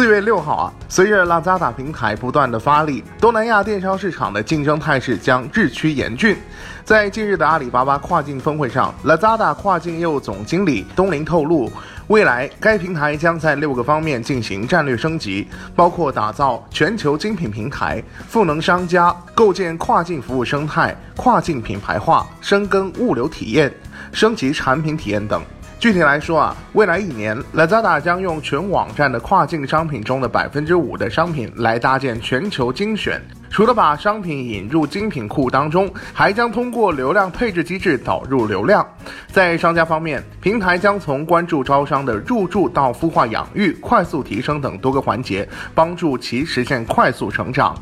四月六号啊，随着拉扎达平台不断的发力，东南亚电商市场的竞争态势将日趋严峻。在近日的阿里巴巴跨境峰会上，拉扎达跨境业务总经理东林透露，未来该平台将在六个方面进行战略升级，包括打造全球精品平台、赋能商家、构建跨境服务生态、跨境品牌化、深耕物流体验、升级产品体验等。具体来说啊，未来一年，Lazada 将用全网站的跨境商品中的百分之五的商品来搭建全球精选。除了把商品引入精品库当中，还将通过流量配置机制导入流量。在商家方面，平台将从关注招商的入驻到孵化养育、快速提升等多个环节，帮助其实现快速成长。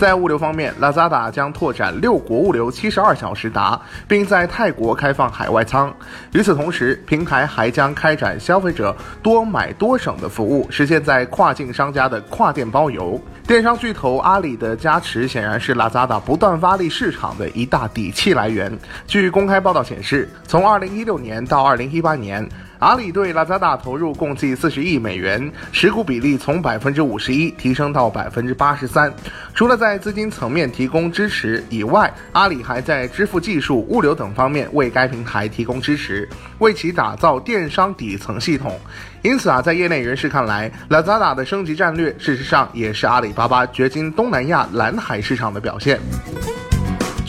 在物流方面，Lazada 将拓展六国物流七十二小时达，并在泰国开放海外仓。与此同时，平台还将开展消费者多买多省的服务，实现在跨境商家的跨店包邮。电商巨头阿里的加持，显然是 Lazada 不断发力市场的一大底气来源。据公开报道显示，从二零一六年到二零一八年。阿里对 Lazada 投入共计四十亿美元，持股比例从百分之五十一提升到百分之八十三。除了在资金层面提供支持以外，阿里还在支付技术、物流等方面为该平台提供支持，为其打造电商底层系统。因此啊，在业内人士看来，Lazada 的升级战略，事实上也是阿里巴巴掘金东南亚蓝海市场的表现。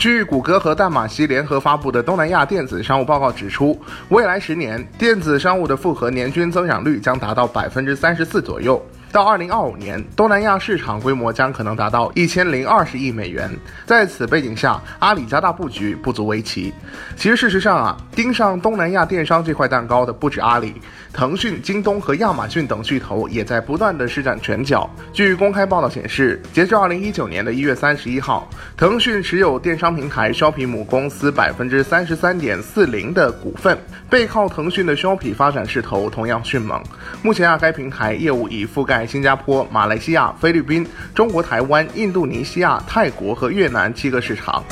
据谷歌和淡马锡联合发布的东南亚电子商务报告指出，未来十年电子商务的复合年均增长率将达到百分之三十四左右。到二零二五年，东南亚市场规模将可能达到一千零二十亿美元。在此背景下，阿里加大布局不足为奇。其实，事实上啊，盯上东南亚电商这块蛋糕的不止阿里，腾讯、京东和亚马逊等巨头也在不断的施展拳脚。据公开报道显示，截至二零一九年的一月三十一号，腾讯持有电商平台 Shoppe 母公司百分之三十三点四零的股份。背靠腾讯的 Shoppe 发展势头同样迅猛。目前啊，该平台业务已覆盖。新加坡、马来西亚、菲律宾、中国台湾、印度尼西亚、泰国和越南七个市场。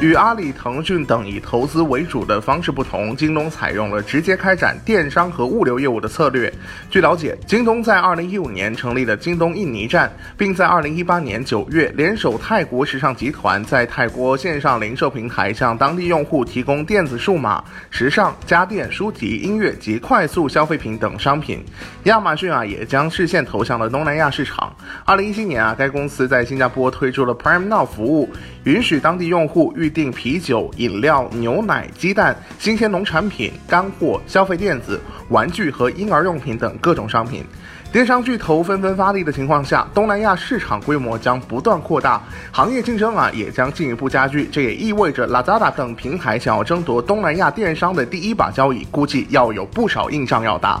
与阿里、腾讯等以投资为主的方式不同，京东采用了直接开展电商和物流业务的策略。据了解，京东在二零一五年成立了京东印尼站，并在二零一八年九月联手泰国时尚集团，在泰国线上零售平台向当地用户提供电子数码、时尚、家电、书籍、音乐及快速消费品等商品。亚马逊啊，也将视线投向了东南亚市场。二零一七年啊，该公司在新加坡推出了 Prime Now 服务，允许当地用户预。订啤酒、饮料、牛奶、鸡蛋、新鲜农产品、干货、消费电子、玩具和婴儿用品等各种商品。电商巨头纷纷发力的情况下，东南亚市场规模将不断扩大，行业竞争啊也将进一步加剧。这也意味着 Lazada 等平台想要争夺东南亚电商的第一把交椅，估计要有不少硬仗要打。